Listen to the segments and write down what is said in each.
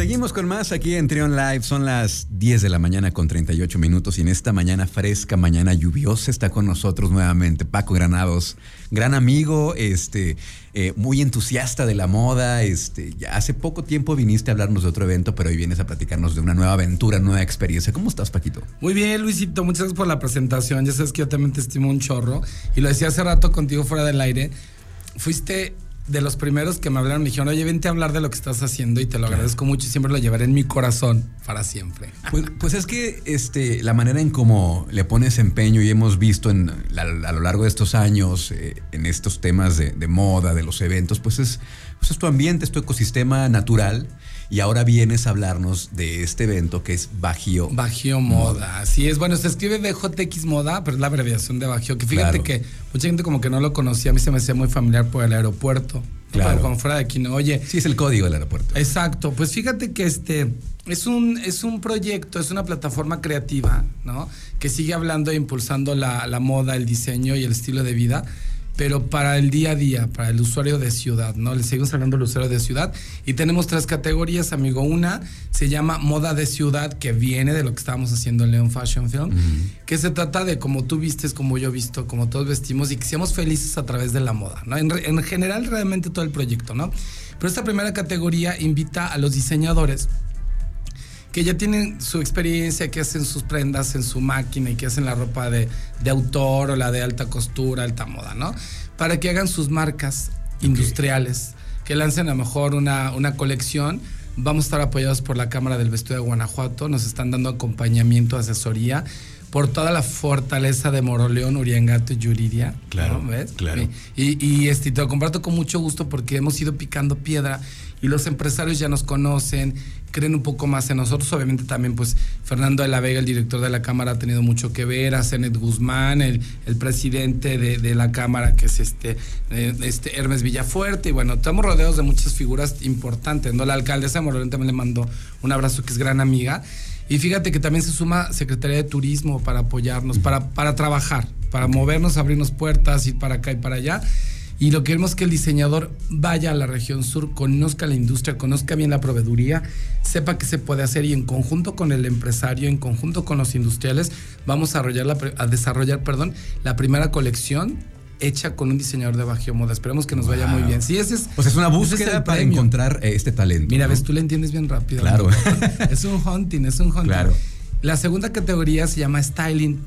Seguimos con más aquí en Trion Live. Son las 10 de la mañana con 38 minutos y en esta mañana fresca, mañana lluviosa, está con nosotros nuevamente Paco Granados, gran amigo, este, eh, muy entusiasta de la moda. Este, ya hace poco tiempo viniste a hablarnos de otro evento, pero hoy vienes a platicarnos de una nueva aventura, nueva experiencia. ¿Cómo estás, Paquito? Muy bien, Luisito. Muchas gracias por la presentación. Ya sabes que yo también te estimo un chorro. Y lo decía hace rato contigo fuera del aire. Fuiste de los primeros que me hablaron, me dijeron, oye, vente a hablar de lo que estás haciendo y te lo agradezco mucho y siempre lo llevaré en mi corazón para siempre. Pues, pues es que este, la manera en cómo le pones empeño y hemos visto en, a lo largo de estos años eh, en estos temas de, de, moda, de los eventos, pues es, pues es tu ambiente, es tu ecosistema natural y ahora vienes a hablarnos de este evento que es Bajío. Bajío Moda. Así es. Bueno, se escribe BJX Moda, pero es la abreviación de Bajío. Que fíjate que mucha gente como que no lo conocía. A mí se me hacía muy familiar por el aeropuerto. Claro. Fuera de aquí, no. Oye. Sí, es el código del aeropuerto. Exacto. Pues fíjate que este es un, es un proyecto, es una plataforma creativa, ¿no? Que sigue hablando e impulsando la, la moda, el diseño y el estilo de vida pero para el día a día, para el usuario de ciudad, ¿no? Le seguimos hablando del usuario de ciudad y tenemos tres categorías, amigo. Una se llama moda de ciudad, que viene de lo que estábamos haciendo en Leon Fashion Film, que se trata de como tú vistes, como yo visto, como todos vestimos y que seamos felices a través de la moda, ¿no? En, en general, realmente todo el proyecto, ¿no? Pero esta primera categoría invita a los diseñadores que ya tienen su experiencia, que hacen sus prendas en su máquina y que hacen la ropa de, de autor o la de alta costura, alta moda, ¿no? Para que hagan sus marcas industriales, que lancen a lo mejor una, una colección. Vamos a estar apoyados por la Cámara del Vestido de Guanajuato, nos están dando acompañamiento, asesoría por toda la fortaleza de Moroleón, Uriangato y Yuridia. Claro, ¿no? ¿ves? claro. Y, y este, te lo comparto con mucho gusto porque hemos ido picando piedra y los empresarios ya nos conocen, creen un poco más en nosotros. Obviamente también, pues, Fernando de la Vega, el director de la Cámara, ha tenido mucho que ver, a Zenet Guzmán, el, el presidente de, de, la Cámara, que es este, eh, este Hermes Villafuerte, y bueno, estamos rodeados de muchas figuras importantes, ¿no? La alcaldesa de Moroleón también le mandó un abrazo, que es gran amiga. Y fíjate que también se suma Secretaría de Turismo para apoyarnos, para, para trabajar, para movernos, abrirnos puertas, ir para acá y para allá. Y lo que queremos es que el diseñador vaya a la región sur, conozca la industria, conozca bien la proveeduría, sepa qué se puede hacer y en conjunto con el empresario, en conjunto con los industriales, vamos a desarrollar la, a desarrollar, perdón, la primera colección hecha con un diseñador de Bajío Moda. Esperemos que nos wow. vaya muy bien. Sí, ese es. Pues es una búsqueda es para premio. encontrar este talento. Mira, ¿no? ves, tú le entiendes bien rápido. Claro. es un hunting, es un hunting. Claro. La segunda categoría se llama styling.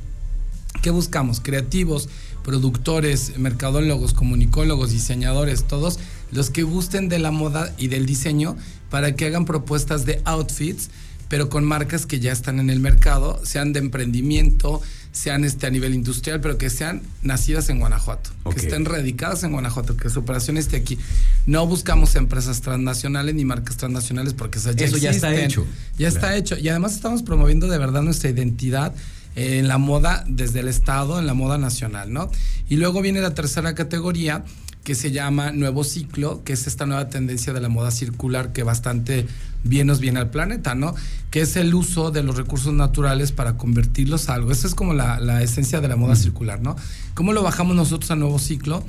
¿Qué buscamos? Creativos, productores, mercadólogos, comunicólogos, diseñadores, todos los que gusten de la moda y del diseño para que hagan propuestas de outfits, pero con marcas que ya están en el mercado, sean de emprendimiento, sean este, a nivel industrial, pero que sean nacidas en Guanajuato, okay. que estén radicadas en Guanajuato, que su operación esté aquí. No buscamos empresas transnacionales ni marcas transnacionales porque esas ya Eso existen, ya está hecho. Ya claro. está hecho. Y además estamos promoviendo de verdad nuestra identidad eh, en la moda desde el Estado, en la moda nacional, ¿no? Y luego viene la tercera categoría que se llama Nuevo Ciclo, que es esta nueva tendencia de la moda circular que bastante bien nos viene al planeta, ¿no? Que es el uso de los recursos naturales para convertirlos a algo. Esa es como la, la esencia de la moda mm. circular, ¿no? ¿Cómo lo bajamos nosotros a Nuevo Ciclo?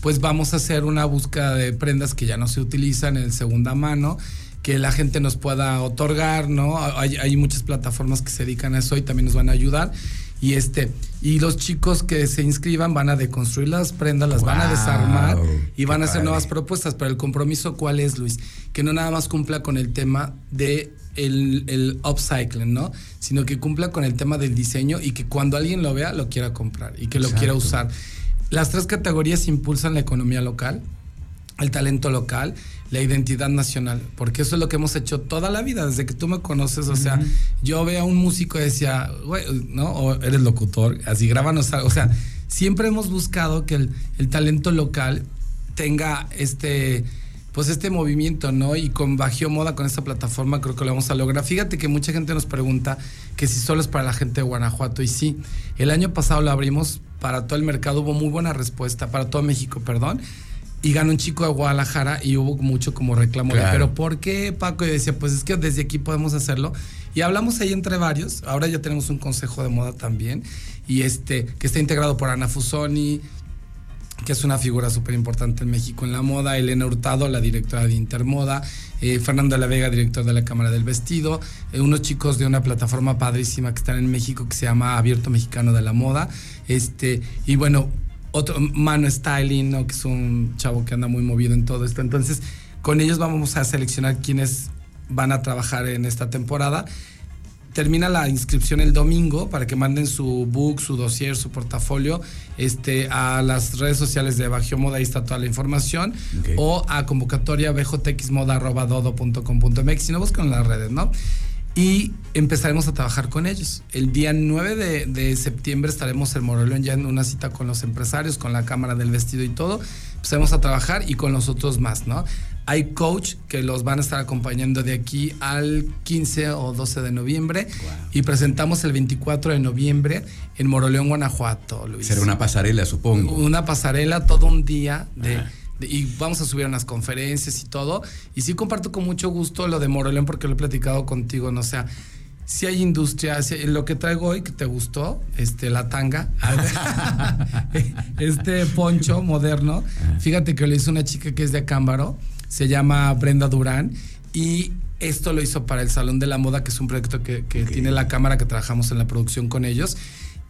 Pues vamos a hacer una búsqueda de prendas que ya no se utilizan en segunda mano, que la gente nos pueda otorgar, ¿no? Hay, hay muchas plataformas que se dedican a eso y también nos van a ayudar. Y este, y los chicos que se inscriban van a deconstruir las prendas, las wow, van a desarmar y van a hacer padre. nuevas propuestas. Pero el compromiso, ¿cuál es, Luis? Que no nada más cumpla con el tema de el, el, upcycling, ¿no? Sino que cumpla con el tema del diseño y que cuando alguien lo vea lo quiera comprar y que lo Exacto. quiera usar. Las tres categorías impulsan la economía local, el talento local, la identidad nacional, porque eso es lo que hemos hecho toda la vida, desde que tú me conoces, o sea, uh -huh. yo veo a un músico y decía, güey, ¿no? O eres locutor, así grábanos algo, o sea, siempre hemos buscado que el, el talento local tenga este pues este movimiento, ¿no? Y con Bajío Moda, con esta plataforma, creo que lo vamos a lograr. Fíjate que mucha gente nos pregunta que si solo es para la gente de Guanajuato. Y sí, el año pasado lo abrimos para todo el mercado, hubo muy buena respuesta, para todo México, perdón y ganó un chico de Guadalajara y hubo mucho como reclamo claro. de, pero ¿por qué Paco? Y decía, pues es que desde aquí podemos hacerlo. Y hablamos ahí entre varios, ahora ya tenemos un consejo de moda también, y este, que está integrado por Ana Fusoni, que es una figura súper importante en México en la moda, Elena Hurtado, la directora de Intermoda, eh, Fernando La Vega, director de la Cámara del Vestido, eh, unos chicos de una plataforma padrísima que están en México que se llama Abierto Mexicano de la Moda, este, y bueno, otro, Mano Styling, ¿no? que es un chavo que anda muy movido en todo esto. Entonces, con ellos vamos a seleccionar quiénes van a trabajar en esta temporada termina la inscripción el domingo para que manden su book, su dossier, su portafolio este, a las redes sociales de Bajío Moda, ahí está toda la información, o a convocatoria bjtxmoda.dodo.com.mx, si no buscan las redes, ¿no? Y empezaremos a trabajar con ellos. El día 9 de, de septiembre estaremos en Moroleón ya en una cita con los empresarios, con la Cámara del Vestido y todo. Empezaremos a trabajar y con los otros más, ¿no? Hay coach que los van a estar acompañando de aquí al 15 o 12 de noviembre y presentamos el 24 de noviembre en Moroleón, Guanajuato, Luis. Será una pasarela, supongo. Una pasarela todo un día de, y vamos a subir unas conferencias y todo. Y sí comparto con mucho gusto lo de Moroleón porque lo he platicado contigo, no o sea, si hay industria, lo que traigo hoy que te gustó, este la tanga, este poncho moderno. Fíjate que lo hizo una chica que es de Acámbaro se llama Brenda Durán y esto lo hizo para el Salón de la Moda, que es un proyecto que, tiene la cámara, que trabajamos en la producción con ellos.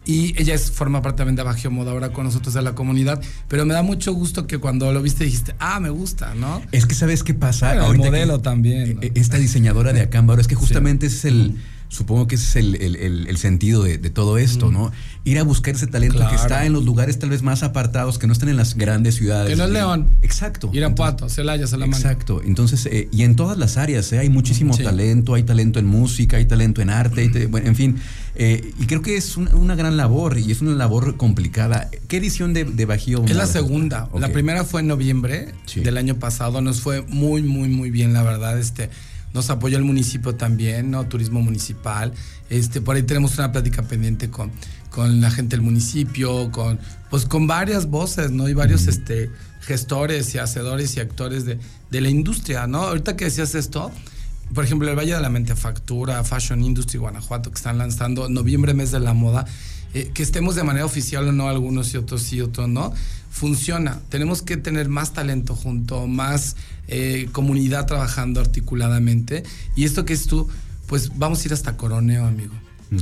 Y ella es, forma parte también de Bajío Moda ahora con nosotros de la comunidad. Pero me da mucho gusto que cuando lo viste dijiste, ah, me gusta, ¿no? Es que sabes qué pasa. el modelo también. E, esta diseñadora de Acámbaro, es que justamente es el Supongo que ese es el, sentido de, todo esto, ¿no? Ir a buscar ese talento que está en los lugares tal vez más apartados, que no están en las grandes ciudades. Que no es León. Exacto. Irapuato, Celaya, Salamanca. Exacto. Entonces, eh, y en todas las áreas, ¿eh? hay muchísimo talento, hay talento en música, hay talento en arte, en fin. Eh, y creo que es una, gran labor y es una labor complicada. ¿Qué edición de, de Bajío? Es la segunda. La primera fue en noviembre del año pasado. Nos fue muy, muy, muy bien, la verdad. Este nos apoya el municipio también, ¿no? Turismo municipal. Este, por ahí tenemos una plática pendiente con, con la gente del municipio, con, pues con varias voces, ¿no? Y varios este, gestores y hacedores y actores de, de la industria, ¿no? Ahorita que decías esto, por ejemplo, el Valle de la Mentefactura, Fashion Industry Guanajuato, que están lanzando noviembre, mes de la moda, eh, que estemos de manera oficial o no, algunos y otros sí, otros no, funciona. Tenemos que tener más talento junto, más eh, comunidad trabajando articuladamente. Y esto que es tú, pues vamos a ir hasta Coroneo, amigo.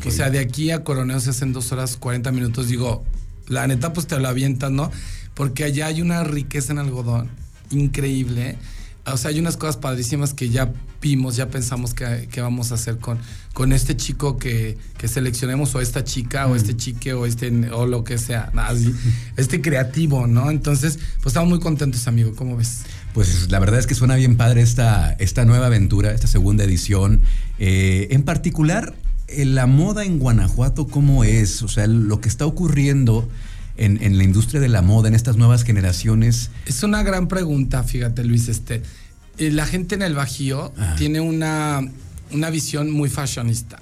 O sea, de aquí a Coroneo se hacen dos horas 40 minutos. Digo, la neta, pues te lo avientas, ¿no? Porque allá hay una riqueza en algodón increíble. O sea, hay unas cosas padrísimas que ya vimos, ya pensamos que, vamos a hacer con, con este chico que, seleccionemos, o esta chica, o este chique, o este, o lo que sea, así, este creativo, ¿no? Entonces, pues estamos muy contentos, amigo, ¿cómo ves? Pues la verdad es que suena bien padre esta, esta nueva aventura, esta segunda edición. Eh, en particular, eh, la moda en Guanajuato, ¿cómo es? O sea, lo que está ocurriendo en, la industria de la moda, en estas nuevas generaciones? Es una gran pregunta, fíjate Luis, este, eh, la gente en el Bajío tiene una, una visión muy fashionista.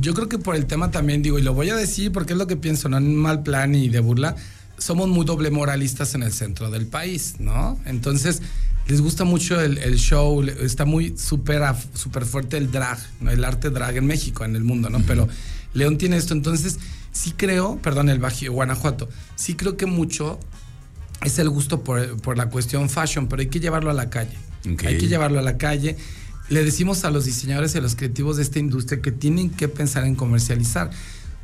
Yo creo que por el tema también digo, y lo voy a decir porque es lo que pienso, no en mal plan y de burla, somos muy doble moralistas en el centro del país, ¿no? Entonces, les gusta mucho el, show, está muy súper super fuerte el drag, el arte drag en México, en el mundo, ¿no? Pero León tiene esto, entonces sí creo, perdón, el Bajío, Guanajuato, sí creo que mucho es el gusto por, la cuestión fashion, pero hay que llevarlo a la calle. Hay que llevarlo a la calle. Le decimos a los diseñadores y a los creativos de esta industria que tienen que pensar en comercializar.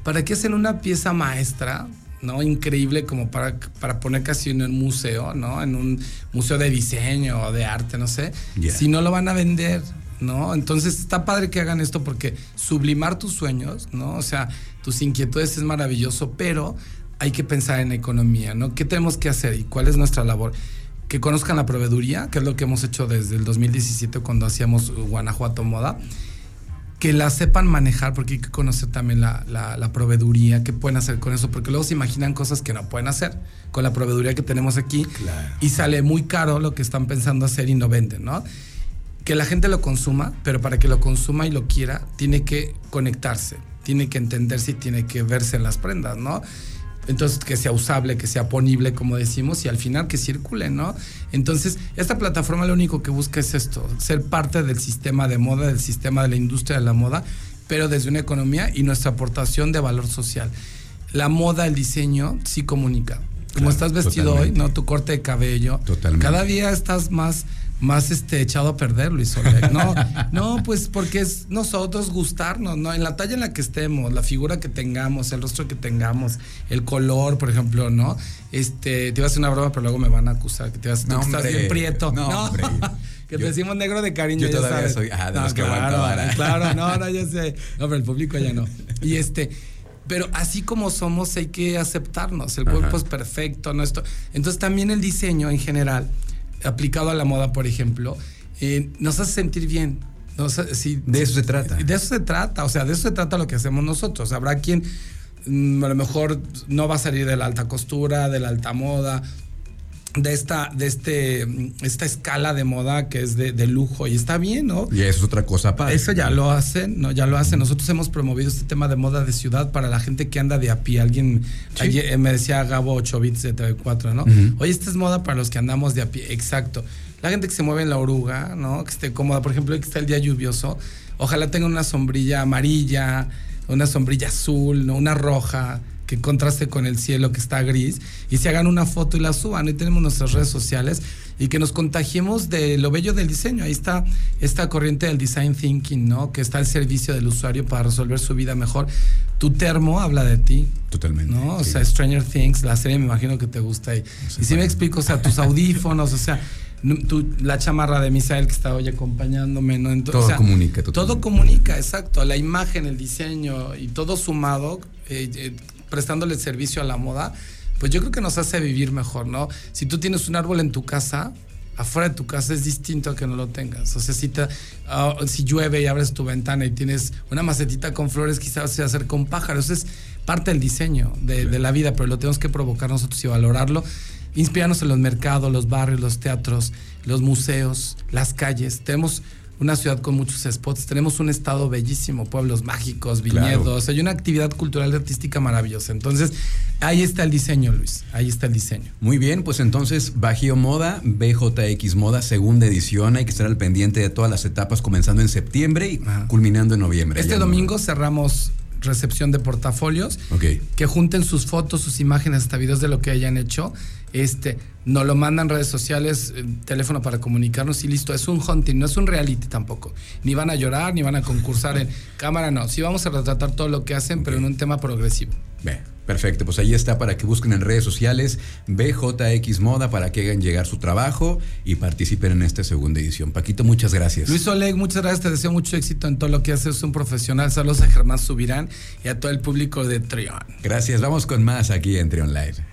¿Para qué hacen una pieza maestra? ¿no? Increíble como para, para poner casi en un museo, ¿no? En un museo de diseño o de arte, no sé. Si no lo van a vender, ¿no? Entonces está padre que hagan esto porque sublimar tus sueños, ¿no? O sea, tus inquietudes es maravilloso, pero hay que pensar en economía, ¿no? ¿Qué tenemos que hacer y cuál es nuestra labor? Que conozcan la proveeduría, que es lo que hemos hecho desde el 2017 cuando hacíamos Guanajuato Moda, que la sepan manejar, porque hay que conocer también la, la, proveeduría, qué pueden hacer con eso, porque luego se imaginan cosas que no pueden hacer con la proveeduría que tenemos aquí y sale muy caro lo que están pensando hacer y no venden, ¿no? Que la gente lo consuma, pero para que lo consuma y lo quiera, tiene que conectarse, tiene que entenderse y tiene que verse en las prendas, ¿no? Entonces, que sea usable, que sea ponible, como decimos, y al final que circule, ¿no? Entonces, esta plataforma lo único que busca es esto, ser parte del sistema de moda, del sistema de la industria de la moda, pero desde una economía y nuestra aportación de valor social. La moda, el diseño, sí comunica. como estás vestido hoy, ¿no? Tu corte de cabello. Totalmente. Cada día estás más más este echado a perder, Luis Oleg. No, no, pues porque es nosotros gustarnos, ¿no? En la talla en la que estemos, la figura que tengamos, el rostro que tengamos, el color, por ejemplo, ¿no? Este, te iba a hacer una broma, pero luego me van a acusar que te vas, no, que estás bien prieto. No, no. hombre. que te decimos negro de cariño. Yo ya todavía sabes. soy, ah, de no, los que claro, ahora. Claro, no, no, ya sé. No, pero el público ya no. Y este, pero así como somos hay que aceptarnos. El cuerpo Ajá. es perfecto, ¿no? Esto. Entonces también el diseño en general, aplicado a la moda, por ejemplo, eh, nos hace sentir bien. Nos De eso se trata. De eso se trata, o sea, de eso se trata lo que hacemos nosotros. Habrá quien mm, a lo mejor no va a salir de la alta costura, de la alta moda, de esta, de este, mm, esta escala de moda que es de, de lujo y está bien, ¿no? Y eso es otra cosa aparte. Eso ya lo hacen, ¿no? Ya lo hacen. Nosotros hemos promovido este tema de moda de ciudad para la gente que anda de a pie. Alguien Sí. ayer, eh, me decía Gabo 8 bits de TV4, ¿no? Oye, esta es moda para los que andamos de a pie. Exacto. La gente que se mueve en la oruga, ¿no? Que esté cómoda. Por ejemplo, hoy que está el día lluvioso, ojalá tenga una sombrilla amarilla, una sombrilla azul, ¿no? Una roja que contraste con el cielo que está gris y se hagan una foto y la suban. Hoy tenemos nuestras redes sociales y que nos contagiemos de lo bello del diseño. Ahí está esta corriente del design thinking, ¿no? Que está al servicio del usuario para resolver su vida mejor. Tu termo habla de ti, Totalmente. ¿no? O sí. sea, Stranger Things, la serie me imagino que te gusta. Y, y si me explico, o sea, tus audífonos, o sea, tu- la chamarra de Misael que está hoy acompañándome, ¿no? Todo o sea, comunica, Todo totalmente. comunica, exacto. La imagen, el diseño y todo sumado, eh, eh, prestándole servicio a la moda, pues yo creo que nos hace vivir mejor, ¿no? Si tú tienes un árbol en tu casa, afuera de tu casa es distinto a que no lo tengas. O sea, si, te- ah, si llueve y abres tu ventana y tienes una macetita con flores, quizás se acerca un pájaro. Eso es parte del diseño de, de la vida, pero lo tenemos que provocar nosotros y valorarlo. Inspirarnos en los mercados, los barrios, los teatros, los museos, las calles. Tenemos una ciudad con muchos spots, tenemos un estado bellísimo, pueblos mágicos, Claro. viñedos, hay una actividad cultural y artística maravillosa. Entonces, ahí está el diseño, Luis, ahí está el diseño. Muy bien, pues entonces Bajío Moda, BJX Moda, segunda edición. Hay que estar al pendiente de todas las etapas, comenzando en septiembre y Ajá. culminando en noviembre. Este domingo cerramos recepción de portafolios. Ok. que junten sus fotos, sus imágenes, hasta videos de lo que hayan hecho. Este, nos lo mandan redes sociales, eh, teléfono para comunicarnos y listo. Es un hunting, no es un reality tampoco. Ni van a llorar, ni van a concursar en cámara, no. Sí vamos a retratar todo lo que hacen, pero en un tema progresivo. Ve, perfecto, pues ahí está para que busquen en redes sociales BJX Moda para que hagan llegar su trabajo y participen en esta segunda edición. Paquito, muchas gracias. Luis Oleg, muchas gracias, te deseo mucho éxito en todo lo que haces, es un profesional. Saludos a Germán Subirán y a todo el público de Trión. Gracias, vamos con más aquí en Trion Live.